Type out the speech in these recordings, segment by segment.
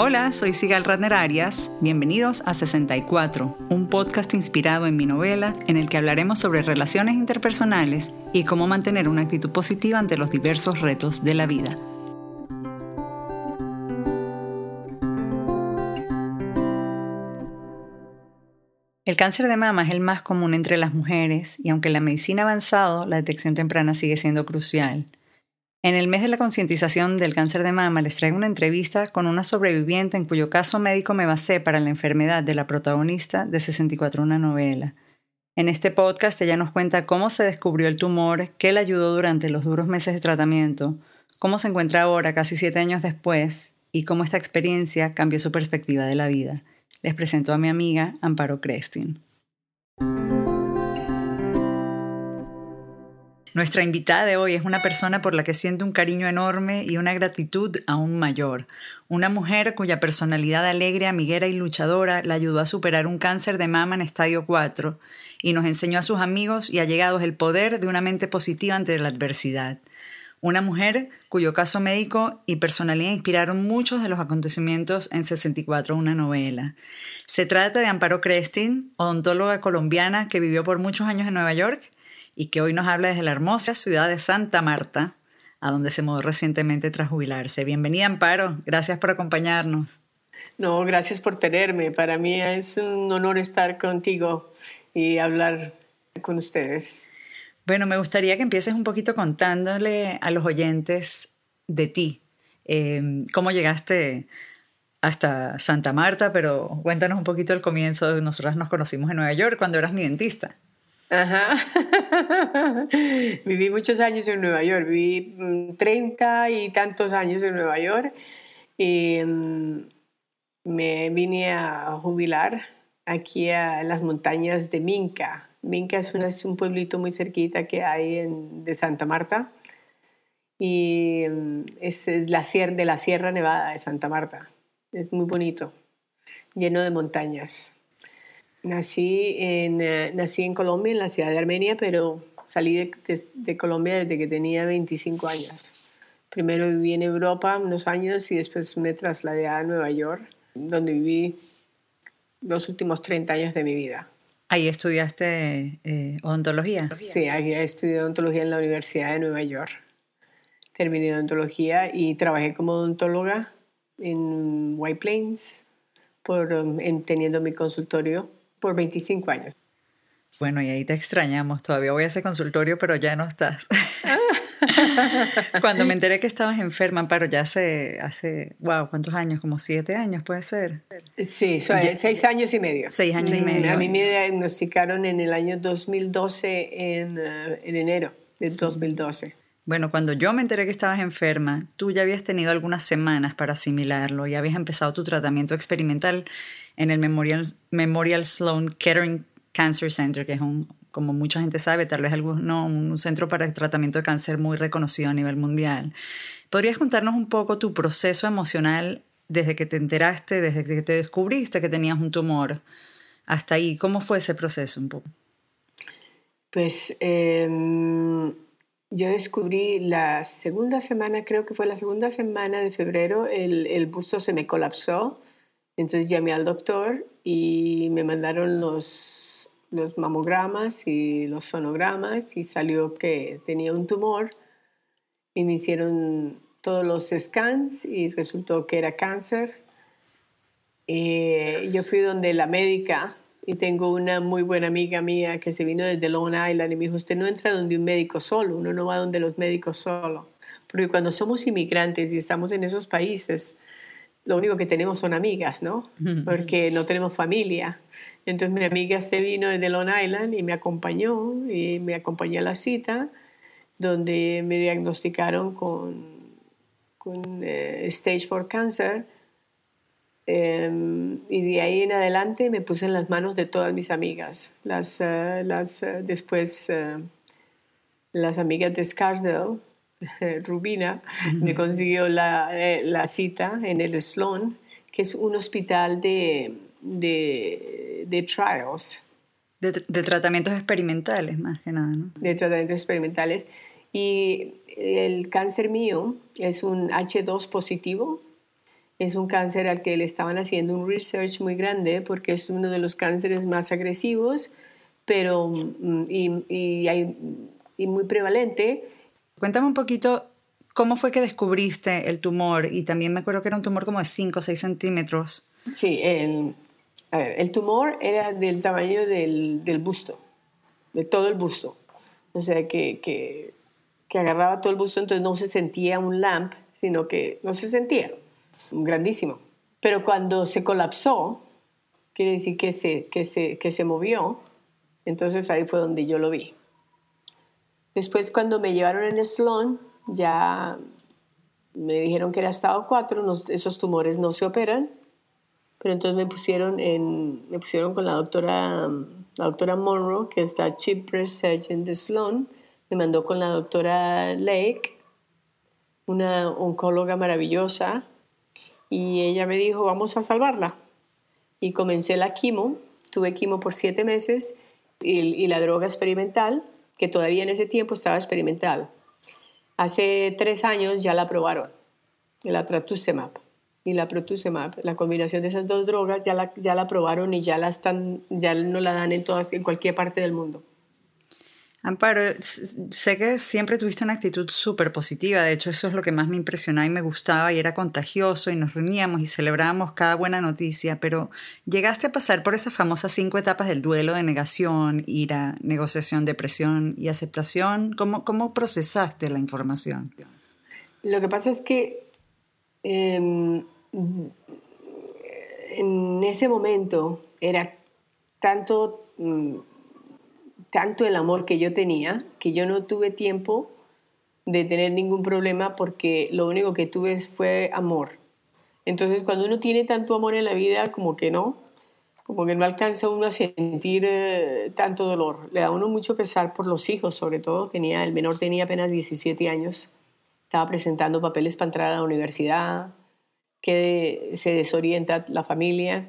Hola, soy Sigal Radner Arias. Bienvenidos a 64, un podcast inspirado en mi novela en el que hablaremos sobre relaciones interpersonales y cómo mantener una actitud positiva ante los diversos retos de la vida. El cáncer de mama es el más común entre las mujeres y aunque la medicina ha avanzado, la detección temprana sigue siendo crucial. En el mes de la concientización del cáncer de mama les traigo una entrevista con una sobreviviente en cuyo caso médico me basé para la enfermedad de la protagonista de 64 una novela. En este podcast ella nos cuenta cómo se descubrió el tumor, qué le ayudó durante los duros meses de tratamiento, cómo se encuentra ahora, casi siete años después, y cómo esta experiencia cambió su perspectiva de la vida. Les presento a mi amiga Amparo Crestin. Nuestra invitada de hoy es una persona por la que siento un cariño enorme y una gratitud aún mayor. Una mujer cuya personalidad alegre, amiguera y luchadora la ayudó a superar un cáncer de mama en estadio 4 y nos enseñó a sus amigos y allegados el poder de una mente positiva ante la adversidad. Una mujer cuyo caso médico y personalidad inspiraron muchos de los acontecimientos en 64, una novela. Se trata de Amparo Crestin, odontóloga colombiana que vivió por muchos años en Nueva York y que hoy nos habla desde la hermosa ciudad de Santa Marta, a donde se mudó recientemente tras jubilarse. Bienvenida, Amparo. Gracias por acompañarnos. No, gracias por tenerme. Para mí es un honor estar contigo y hablar con ustedes. Bueno, me gustaría que empieces un poquito contándole a los oyentes de ti. Eh, ¿Cómo llegaste hasta Santa Marta? Pero cuéntanos un poquito el comienzo. Nosotras nos conocimos en Nueva York cuando eras mi dentista. Ajá. viví muchos años en Nueva York, viví mm, treinta y tantos años en Nueva York y mm, me vine a jubilar aquí a las montañas de Minca. Minca es, es un pueblito muy cerquita que hay en, de Santa Marta y mm, es la de la Sierra Nevada de Santa Marta. Es muy bonito, lleno de montañas. Nací en, eh, nací en Colombia, en la ciudad de Armenia, pero salí de, de, Colombia desde que tenía 25 años. Primero viví en Europa unos años y después me trasladé a Nueva York, donde viví los últimos 30 años de mi vida. ¿Ahí estudiaste eh, odontología? Sí, ahí estudié odontología en la Universidad de Nueva York. Terminé odontología y trabajé como odontóloga en White Plains, por, en, teniendo mi consultorio por 25 años. Bueno, y ahí te extrañamos. Todavía voy a ese consultorio, pero ya no estás. Cuando me enteré que estabas enferma, pero ya hace, hace, wow, ¿cuántos años? Como siete años, puede ser. Sí, seis años y medio. Seis años y medio. A mí me diagnosticaron en el año 2012, en, eh, en enero del 2012. Bueno, cuando yo me enteré que estabas enferma, tú ya habías tenido algunas semanas para asimilarlo y habías empezado tu tratamiento experimental en el Memorial, Sloan Kettering Cancer Center, que es un, como mucha gente sabe, tal vez alguno, un centro para el tratamiento de cáncer muy reconocido a nivel mundial. ¿Podrías contarnos un poco tu proceso emocional desde que te enteraste, desde que te descubriste que tenías un tumor hasta ahí? ¿Cómo fue ese proceso un poco? Pues em, yo descubrí la segunda semana, creo que fue la segunda semana de febrero, el, el busto se me colapsó entonces llamé al doctor y me mandaron los, los mamogramas y los sonogramas y salió que tenía un tumor y me hicieron todos los scans y resultó que era cáncer. Eh, yo fui donde la médica y tengo una muy buena amiga mía que se vino desde Long Island y me dijo, usted no entra donde un médico solo, uno no va donde los médicos solo. Porque cuando somos inmigrantes y estamos en esos países, lo único que tenemos son amigas, ¿no? Porque no tenemos familia. Entonces mi amiga se vino desde Long Island y me acompañó y me acompañó a la cita donde me diagnosticaron con, con eh, stage 4 cancer. Em, y de ahí en adelante me puse en las manos de todas mis amigas. Las, eh, las, eh, después las amigas de Scarsdale Rubina, me consiguió eh, la, cita en el Sloan, que es un hospital de, de, trials. De, tratamientos experimentales, más que nada, ¿no? De tratamientos experimentales. Y el cáncer mío es un H2 positivo Es un cáncer al que le estaban haciendo un research muy grande porque es uno de los cánceres más agresivos pero, mm, y, y muy prevalente. Cuéntame un poquito cómo fue que descubriste el tumor y también me acuerdo que era un tumor como de 5 o 6 centímetros. Sí, el, a ver, el tumor era del tamaño del, del busto, de todo el busto. O sea, que, que, que agarraba todo el busto, entonces no se sentía un lamp, sino que no se sentía, grandísimo. Pero cuando se colapsó, quiere decir que se, que se, que se movió, entonces ahí fue donde yo lo vi. Después cuando me llevaron en el Sloan, ya me dijeron que era estado 4, esos tumores no se operan, pero entonces me pusieron, en, me pusieron con la doctora, la doctora Monroe, que es la Chief Breast Surgeon de Sloan, me mandó con la doctora Lake, una oncóloga maravillosa, y ella me dijo, vamos a salvarla. Y comencé la quimo, tuve quimo por siete meses y, la droga experimental, que todavía en ese tiempo estaba experimental. Hace tres años ya la aprobaron, la trastuzumab y la protuzumab, la combinación de esas dos drogas ya la, ya la aprobaron y ya la están, ya no la dan en todas, en cualquier parte del mundo. Amparo, sé que siempre tuviste una actitud súper positiva, de hecho eso es lo que más me impresionaba y me gustaba y era contagioso y nos reuníamos y celebrábamos cada buena noticia, pero llegaste a pasar por esas famosas cinco etapas del duelo de negación, ira, negociación, depresión y aceptación. ¿Cómo, cómo procesaste la información? Lo que pasa es que em, en ese momento era tanto... Mm, tanto el amor que yo tenía que yo no tuve tiempo de tener ningún problema porque lo único que tuve fue amor. Entonces cuando uno tiene tanto amor en la vida, como que no, como que no alcanza uno a sentir eh, tanto dolor. Le da uno mucho pesar por los hijos, sobre todo. Tenía, el menor tenía apenas 17 años, estaba presentando papeles para entrar a la universidad, que se desorienta la familia.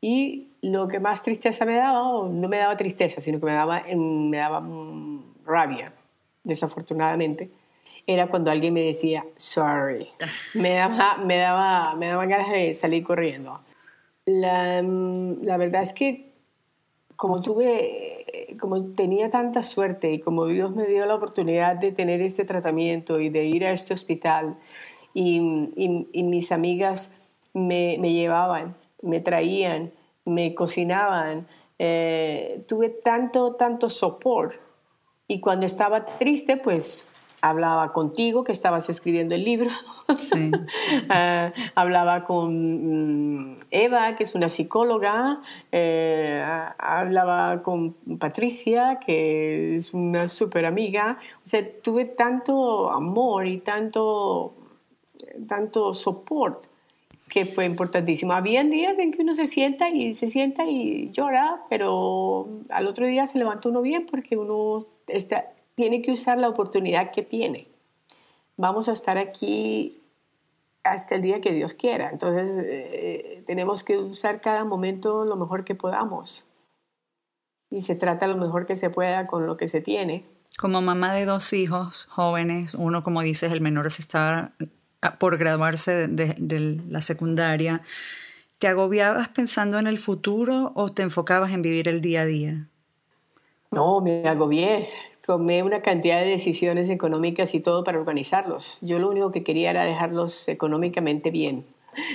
Y lo que más tristeza me daba, no me daba tristeza, sino que me daba, me daba mm, rabia, desafortunadamente, era cuando alguien me decía sorry. Me daba, me daba, me daba ganas de salir corriendo. La, mm, la verdad es que como tuve, como tenía tanta suerte y como Dios me dio la oportunidad de tener este tratamiento y de ir a este hospital y, y, y mis amigas me, me llevaban, me traían, me cocinaban, eh, tuve tanto, tanto support. Y cuando estaba triste, pues hablaba contigo, que estabas escribiendo el libro. Ah, hablaba con mm, Eva, que es una psicóloga. Eh, hablaba con Patricia, que es una súper amiga. O sea, tuve tanto amor y tanto, tanto support que fue importantísimo. Habían días en que uno se sienta y se sienta y llora, pero al otro día se levanta uno bien porque uno está, tiene que usar la oportunidad que tiene. Vamos a estar aquí hasta el día que Dios quiera. Entonces eh, tenemos que usar cada momento lo mejor que podamos. Y se trata lo mejor que se pueda con lo que se tiene. Como mamá de dos hijos jóvenes, uno, como dices, el menor se está por graduarse de, la secundaria, ¿te agobiabas pensando en el futuro o te enfocabas en vivir el día a día? No, me agobié. Tomé una cantidad de decisiones económicas y todo para organizarlos. Yo lo único que quería era dejarlos económicamente bien.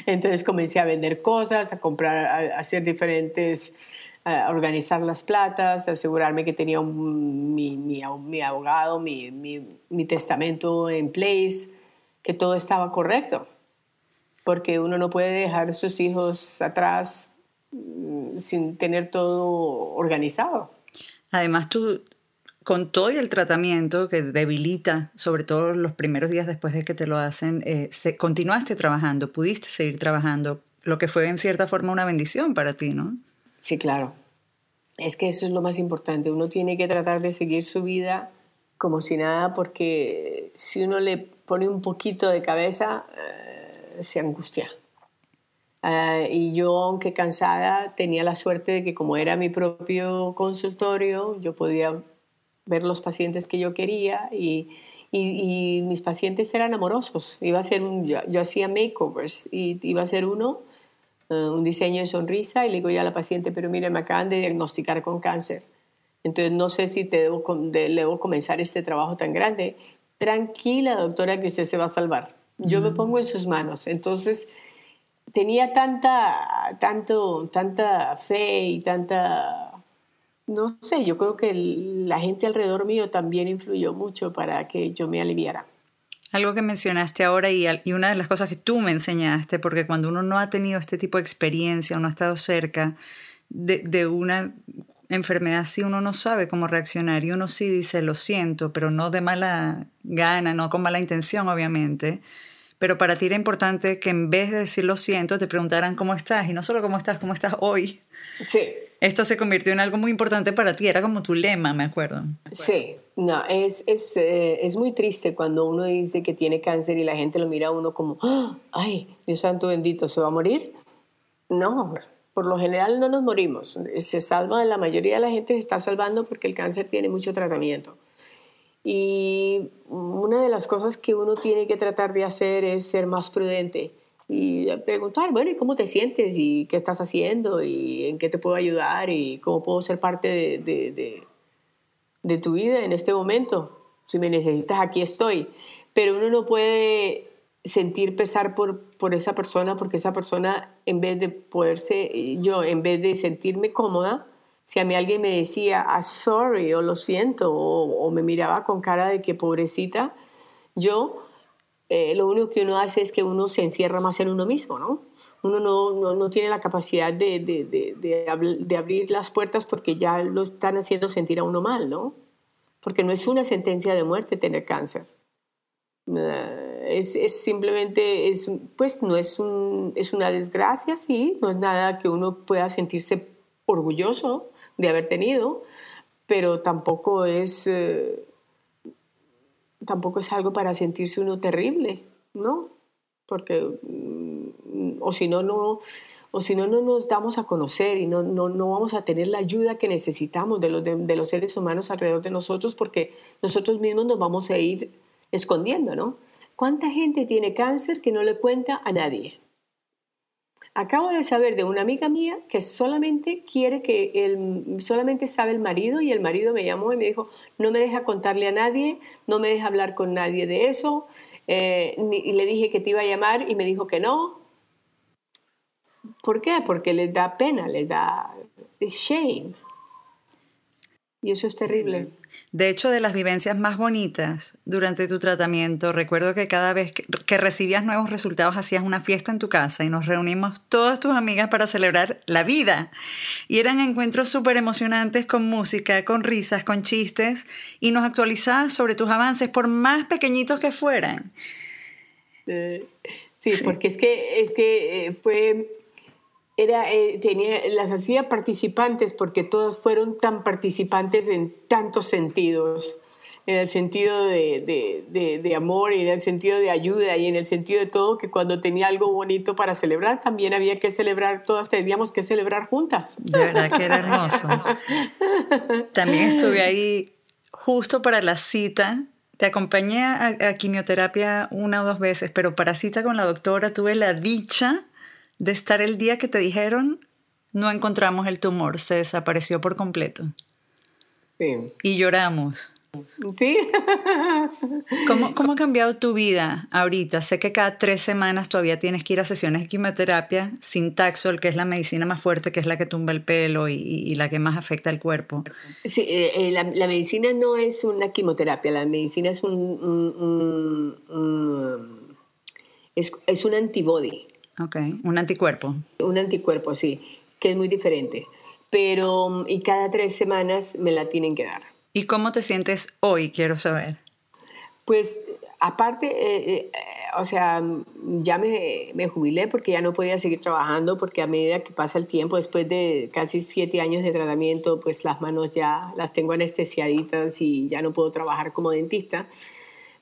Entonces comencé a vender cosas, a comprar, a hacer diferentes, a organizar las platas, a asegurarme que tenía mi, mi, mi, abogado, mi, mi testamento en place que todo estaba correcto, porque uno no puede dejar a sus hijos atrás mm, sin tener todo organizado. Además, tú, con todo y el tratamiento que debilita, sobre todo los primeros días después de que te lo hacen, eh, continuaste trabajando, pudiste seguir trabajando, lo que fue en cierta forma una bendición para ti, ¿no? Sí, claro. Es que eso es lo más importante. Uno tiene que tratar de seguir su vida como si nada, porque si uno le pone un poquito de cabeza, eh, se angustia. Eh, y yo, aunque cansada, tenía la suerte de que como era mi propio consultorio, yo podía ver los pacientes que yo quería y, y, mis pacientes eran amorosos. Iba a ser un, yo, hacía makeovers y iba a ser uno, eh, un diseño de sonrisa y le digo yo a la paciente, pero mire, me acaban de diagnosticar con cáncer. Entonces no sé si te debo, debo comenzar este trabajo tan grande. Tranquila, doctora, que usted se va a salvar. Yo me pongo en sus manos. Entonces tenía tanta, tanto, tanta fe y tanta no sé, yo creo que la gente alrededor mío también influyó mucho para que yo me aliviara. Algo que mencionaste ahora y, y, una de las cosas que tú me enseñaste, porque cuando uno no ha tenido este tipo de experiencia o no ha estado cerca de, de una enfermedad así, uno no sabe cómo reaccionar y uno sí dice lo siento, pero no de mala gana, no con mala intención, obviamente. Pero para ti era importante que en vez de decir lo siento, te preguntaran cómo estás y no solo cómo estás, cómo estás hoy. Sí esto se convirtió en algo muy importante para ti, era como tu lema, me acuerdo. Sí, no, es, es, eh, es muy triste cuando uno dice que tiene cáncer y la gente lo mira a uno como, ¡Ah! ay, Dios santo bendito, ¿se va a morir? No, por lo general no nos morimos, se salva, la mayoría de la gente se está salvando porque el cáncer tiene mucho tratamiento. Y una de las cosas que uno tiene que tratar de hacer es ser más prudente y preguntar, bueno, ¿y cómo te sientes? ¿Y qué estás haciendo? ¿Y en qué te puedo ayudar? ¿Y cómo puedo ser parte de, de, de, tu vida en este momento? Si me necesitas, aquí estoy. Pero uno no puede sentir pesar por, por esa persona porque esa persona, en vez de poderse, yo, en vez de sentirme cómoda, si a mí alguien me decía, ah, sorry, o lo siento, o, me miraba con cara de que pobrecita, yo eh, lo único que uno hace es que uno se encierra más en uno mismo, ¿no? Uno no, no, tiene la capacidad de, de, de, abrir las puertas porque ya lo están haciendo sentir a uno mal, ¿no? Porque no es una sentencia de muerte tener cáncer. Eh, es, es, simplemente, es, pues no es, un, es una desgracia, sí, no es nada que uno pueda sentirse orgulloso de haber tenido, pero tampoco es... Eh, tampoco es algo para sentirse uno terrible, ¿no? Porque, mm, o si no, no, o si no, no nos damos a conocer y no, no, no vamos a tener la ayuda que necesitamos de los, de, los seres humanos alrededor de nosotros porque nosotros mismos nos vamos a ir escondiendo, ¿no? ¿Cuánta gente tiene cáncer que no le cuenta a nadie? Acabo de saber de una amiga mía que solamente quiere que el, solamente sabe el marido y el marido me llamó y me dijo, no me deja contarle a nadie, no me deja hablar con nadie de eso. Eh, y le dije que te iba a llamar y me dijo que no. ¿Por qué? Porque le da pena, le da shame. Y eso es terrible. De hecho, de las vivencias más bonitas durante tu tratamiento, recuerdo que cada vez que, recibías nuevos resultados hacías una fiesta en tu casa y nos reunimos todas tus amigas para celebrar la vida. Y eran encuentros súper emocionantes con música, con risas, con chistes y nos actualizabas sobre tus avances por más pequeñitos que fueran. Eh, sí, porque es que, es que eh, fue era, eh, tenía, las hacía participantes porque todas fueron tan participantes en tantos sentidos, en el sentido de, de, de, amor y en el sentido de ayuda y en el sentido de todo, que cuando tenía algo bonito para celebrar, también había que celebrar, todas teníamos que celebrar juntas. De verdad que era hermoso. también estuve ahí justo para la cita te acompañé a, a, quimioterapia una o dos veces, pero para cita con la doctora tuve la dicha de estar el día que te dijeron, no encontramos el tumor, se desapareció por completo. Sí. Y lloramos. Sí. ¿Cómo, ¿Cómo, ha cambiado tu vida ahorita? Sé que cada tres semanas todavía tienes que ir a sesiones de quimioterapia sin Taxol, que es la medicina más fuerte, que es la que tumba el pelo y, la que más afecta al cuerpo. Sí, eh, eh, la, medicina no es una quimioterapia, la medicina es un, es, es un antibody. Ok, un anticuerpo. Un anticuerpo, sí, que es muy diferente. Pero, y cada tres semanas me la tienen que dar. ¿Y cómo te sientes hoy? Quiero saber. Pues, aparte, eh, eh, o sea, ya me, me, jubilé porque ya no podía seguir trabajando, porque a medida que pasa el tiempo, después de casi siete años de tratamiento, pues las manos ya las tengo anestesiaditas y ya no puedo trabajar como dentista.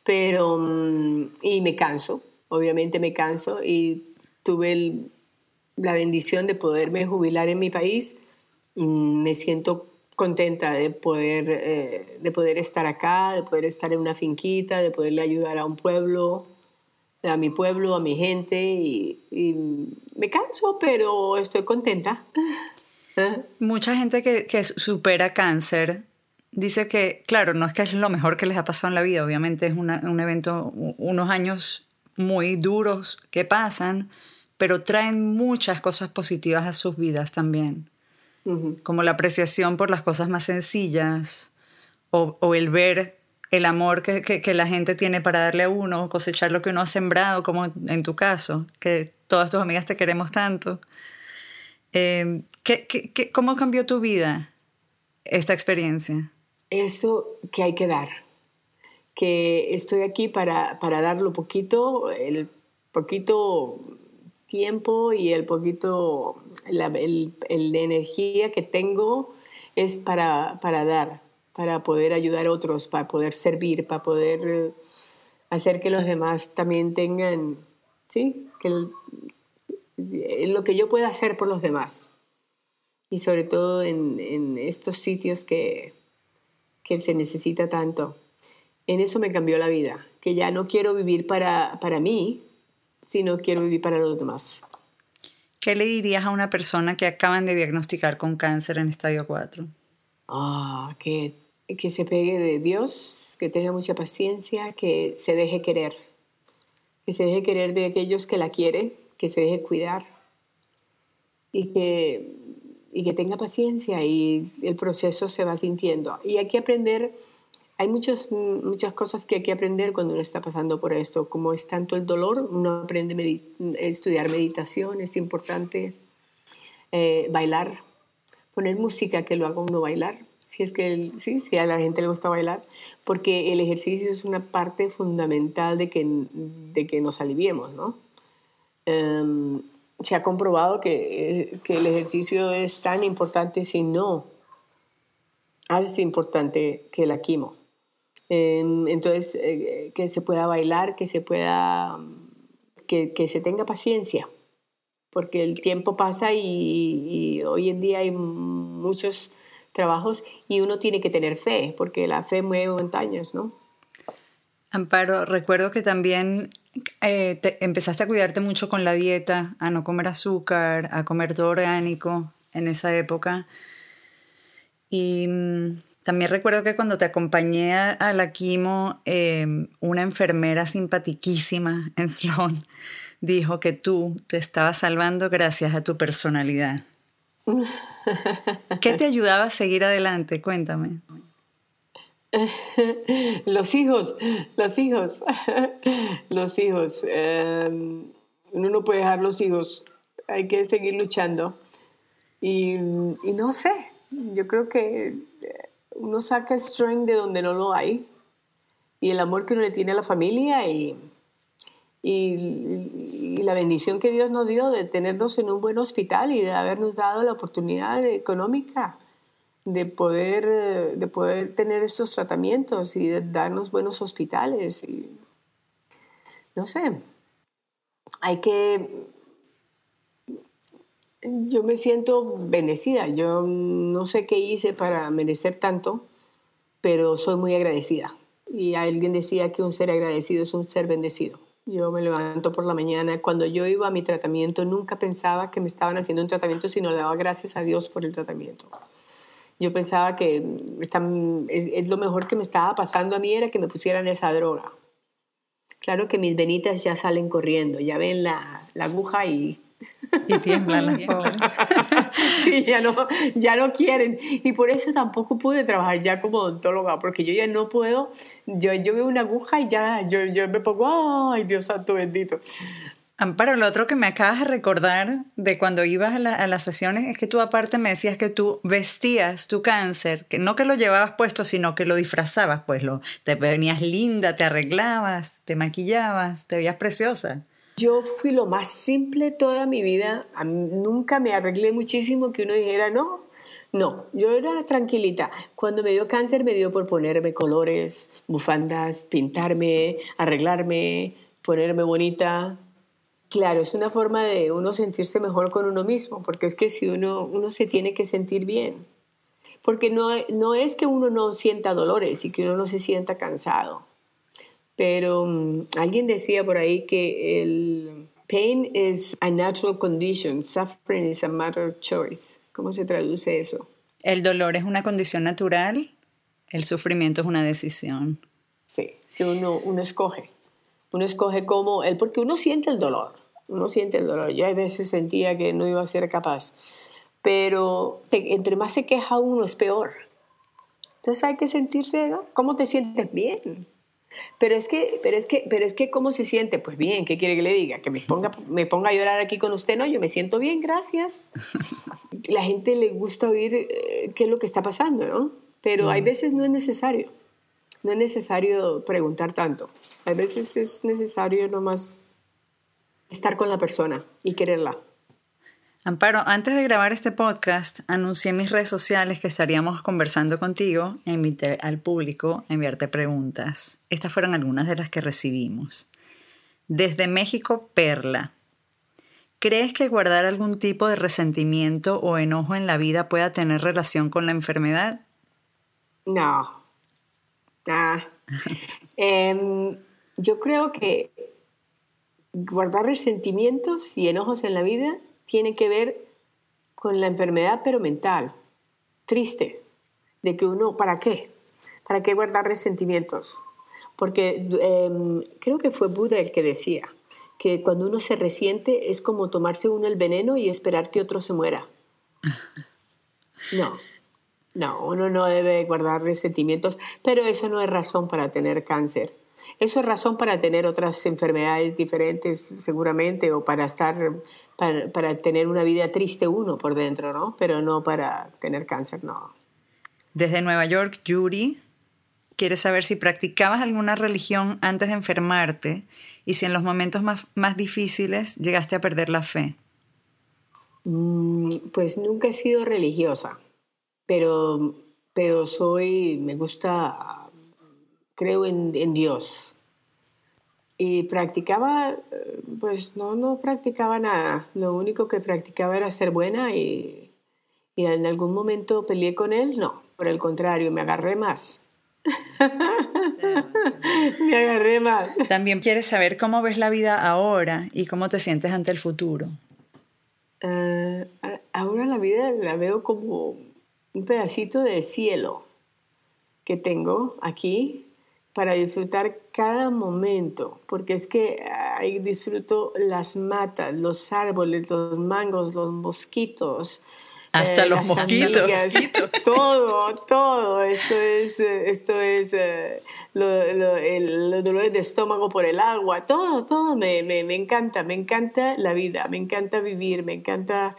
Pero, mm, y me canso, obviamente me canso y tuve la bendición de poderme jubilar en mi país, mm, me siento contenta de poder, eh, de poder estar acá, de poder estar en una finquita, de poderle ayudar a un pueblo, a mi pueblo, a mi gente. Y, me canso, pero estoy contenta. Mucha gente que, que supera cáncer dice que, claro, no es que es lo mejor que les ha pasado en la vida, obviamente es un evento, unos años muy duros que pasan, pero traen muchas cosas positivas a sus vidas también, como la apreciación por las cosas más sencillas o, el ver el amor que, la gente tiene para darle a uno, cosechar lo que uno ha sembrado, como en tu caso, que todas tus amigas te queremos tanto. Eh, cómo cambió tu vida esta experiencia? eso que hay que dar, que estoy aquí para, para dar lo poquito, el poquito tiempo y el poquito, la el, energía que tengo es para, para dar, para poder ayudar a otros, para poder servir, para poder hacer que los demás también tengan, ¿sí? Que lo que yo pueda hacer por los demás. Y sobre todo en, en estos sitios que, que se necesita tanto. En eso me cambió la vida, que ya no quiero vivir para, para mí, sino quiero vivir para los demás. ¿Qué le dirías a una persona que acaban de diagnosticar con cáncer en estadio 4? Ah, que, que se pegue de Dios, que tenga mucha paciencia, que se deje querer, que se deje querer de aquellos que la quieren, que se deje cuidar y que y que tenga paciencia y el proceso se va sintiendo. Y hay que aprender, hay muchas, muchas cosas que hay que aprender cuando uno está pasando por esto. Como es tanto el dolor, uno aprende a estudiar meditación, es importante eh, bailar, poner música que lo haga uno bailar, si es que sí, si a la gente le gusta bailar, porque el ejercicio es una parte fundamental de que, de que nos aliviemos, ¿no? Em, se ha comprobado que, el ejercicio es tan importante si no es importante que la quimo. Em, entonces, eh, que se pueda bailar, que se pueda, que, se tenga paciencia, porque el tiempo pasa y, hoy en día hay muchos trabajos y uno tiene que tener fe, porque la fe mueve montañas, ¿no? Amparo, recuerdo que también eh, empezaste a cuidarte mucho con la dieta, a no comer azúcar, a comer todo orgánico en esa época. Y mm, también recuerdo que cuando te acompañé a, la quimo, em, una enfermera simpatiquísima en Sloan dijo que tú te estabas salvando gracias a tu personalidad. ¿Qué te ayudaba a seguir adelante? Cuéntame. los hijos, los hijos, los hijos. Em, uno no puede dejar los hijos, hay que seguir luchando. Y, no sé, yo creo que uno saca strength de donde no lo hay. Y el amor que uno le tiene a la familia y, y, la bendición que Dios nos dio de tenernos en un buen hospital y de habernos dado la oportunidad económica de poder, de poder tener estos tratamientos y de darnos buenos hospitales. Y, no sé, hay que... Yo me siento bendecida, yo no sé qué hice para merecer tanto, pero soy muy agradecida. Y alguien decía que un ser agradecido es un ser bendecido. Yo me levanto por la mañana. Cuando yo iba a mi tratamiento, nunca pensaba que me estaban haciendo un tratamiento, sino le daba gracias a Dios por el tratamiento. Yo pensaba que es, lo mejor que me estaba pasando a mí era que me pusieran esa droga. Claro que mis venitas ya salen corriendo, ya ven la, aguja y... Y tiemblan sí, ya no, ya no quieren. Y por eso tampoco pude trabajar ya como odontóloga, porque yo ya no puedo, yo, yo veo una aguja y ya yo, yo me pongo, ay Dios santo bendito. Amparo, lo otro que me acabas de recordar de cuando ibas a, las sesiones es que tú aparte me decías que tú vestías tu cáncer, que no que lo llevabas puesto, sino que lo disfrazabas, pues lo, te venías linda, te arreglabas, te maquillabas, te veías preciosa. Yo fui lo más simple toda mi vida, nunca me arreglé muchísimo que uno dijera, no, no, yo era tranquilita. Cuando me dio cáncer me dio por ponerme colores, bufandas, pintarme, arreglarme, ponerme bonita Claro, es una forma de uno sentirse mejor con uno mismo, porque es que si uno, uno se tiene que sentir bien. Porque no, no es que uno no sienta dolores y que uno no se sienta cansado. Pero mm, alguien decía por ahí que el pain is a natural condition, suffering is a matter of choice. ¿Cómo se traduce eso? El dolor es una condición natural, el sufrimiento es una decisión. Sí, que uno, uno escoge. Uno escoge cómo, el, porque uno siente el dolor, uno siente el dolor. Yo a veces sentía que no iba a ser capaz, pero entre más se queja uno es peor. Entonces hay que sentirse, ¿no? ¿Cómo te sientes bien? Pero es que, pero es que, pero es que, ¿cómo se siente? Pues bien, ¿qué quiere que le diga? Que me ponga, me ponga a llorar aquí con usted, no, yo me siento bien, gracias. La gente le gusta oír eh, qué es lo que está pasando, ¿no? Pero hay veces no es necesario. No es necesario preguntar tanto. Hay veces es necesario nomás estar con la persona y quererla. Amparo, antes de grabar este podcast, anuncié en mis redes sociales que estaríamos conversando contigo e invité al público a enviarte preguntas. Estas fueron algunas de las que recibimos. Desde México, Perla. ¿Crees que guardar algún tipo de resentimiento o enojo en la vida pueda tener relación con la enfermedad? No. Ah. Em, yo creo que guardar resentimientos y enojos en la vida tiene que ver con la enfermedad, pero mental. Triste. De que uno, ¿para qué? ¿Para qué guardar resentimientos? Porque em, creo que fue Buda el que decía que cuando uno se resiente es como tomarse uno el veneno y esperar que otro se muera. No, no, uno no debe guardar resentimientos, pero eso no es razón para tener cáncer. Eso es razón para tener otras enfermedades diferentes, seguramente, o para estar, para, tener una vida triste uno por dentro, ¿no? Pero no para tener cáncer, no. Desde Nueva York, Yuri quiere saber si practicabas alguna religión antes de enfermarte y si en los momentos más, más difíciles llegaste a perder la fe. Mm, pues nunca he sido religiosa, pero, pero soy, me gusta creo en, Dios. Y practicaba, pues no, no practicaba nada. Lo único que practicaba era ser buena y, y en algún momento peleé con él. No, por el contrario, me agarré más. me agarré más. También quieres saber cómo ves la vida ahora y cómo te sientes ante el futuro. Ah, ahora la vida la veo como un pedacito de cielo que tengo aquí para disfrutar cada momento, porque es que ahí disfruto las matas, los árboles, los mangos, los mosquitos. Hasta eh, los mosquitos. todo, todo. Esto es, esto es eh, los dolores de estómago por el agua, todo, todo me, me, me encanta, me encanta la vida, me encanta vivir, me encanta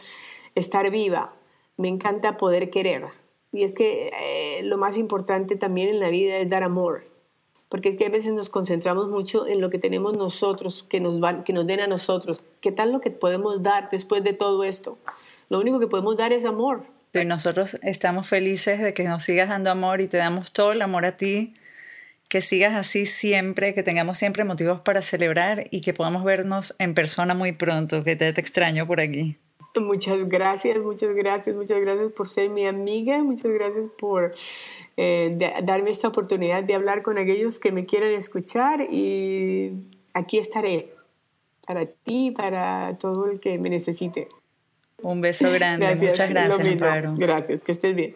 estar viva, me encanta poder querer. Y es que eh, lo más importante también en la vida es dar amor porque es que a veces nos concentramos mucho en lo que tenemos nosotros, que nos, van, que nos den a nosotros. ¿Qué tal lo que podemos dar después de todo esto? Lo único que podemos dar es amor. Y nosotros estamos felices de que nos sigas dando amor y te damos todo el amor a ti, que sigas así siempre, que tengamos siempre motivos para celebrar y que podamos vernos en persona muy pronto, que te, te extraño por aquí. Muchas gracias, muchas gracias, muchas gracias por ser mi amiga, muchas gracias por eh, darme esta oportunidad de hablar con aquellos que me quieran escuchar y aquí estaré para ti, para todo el que me necesite. Un beso grande, muchas gracias. Gracias, que estés bien.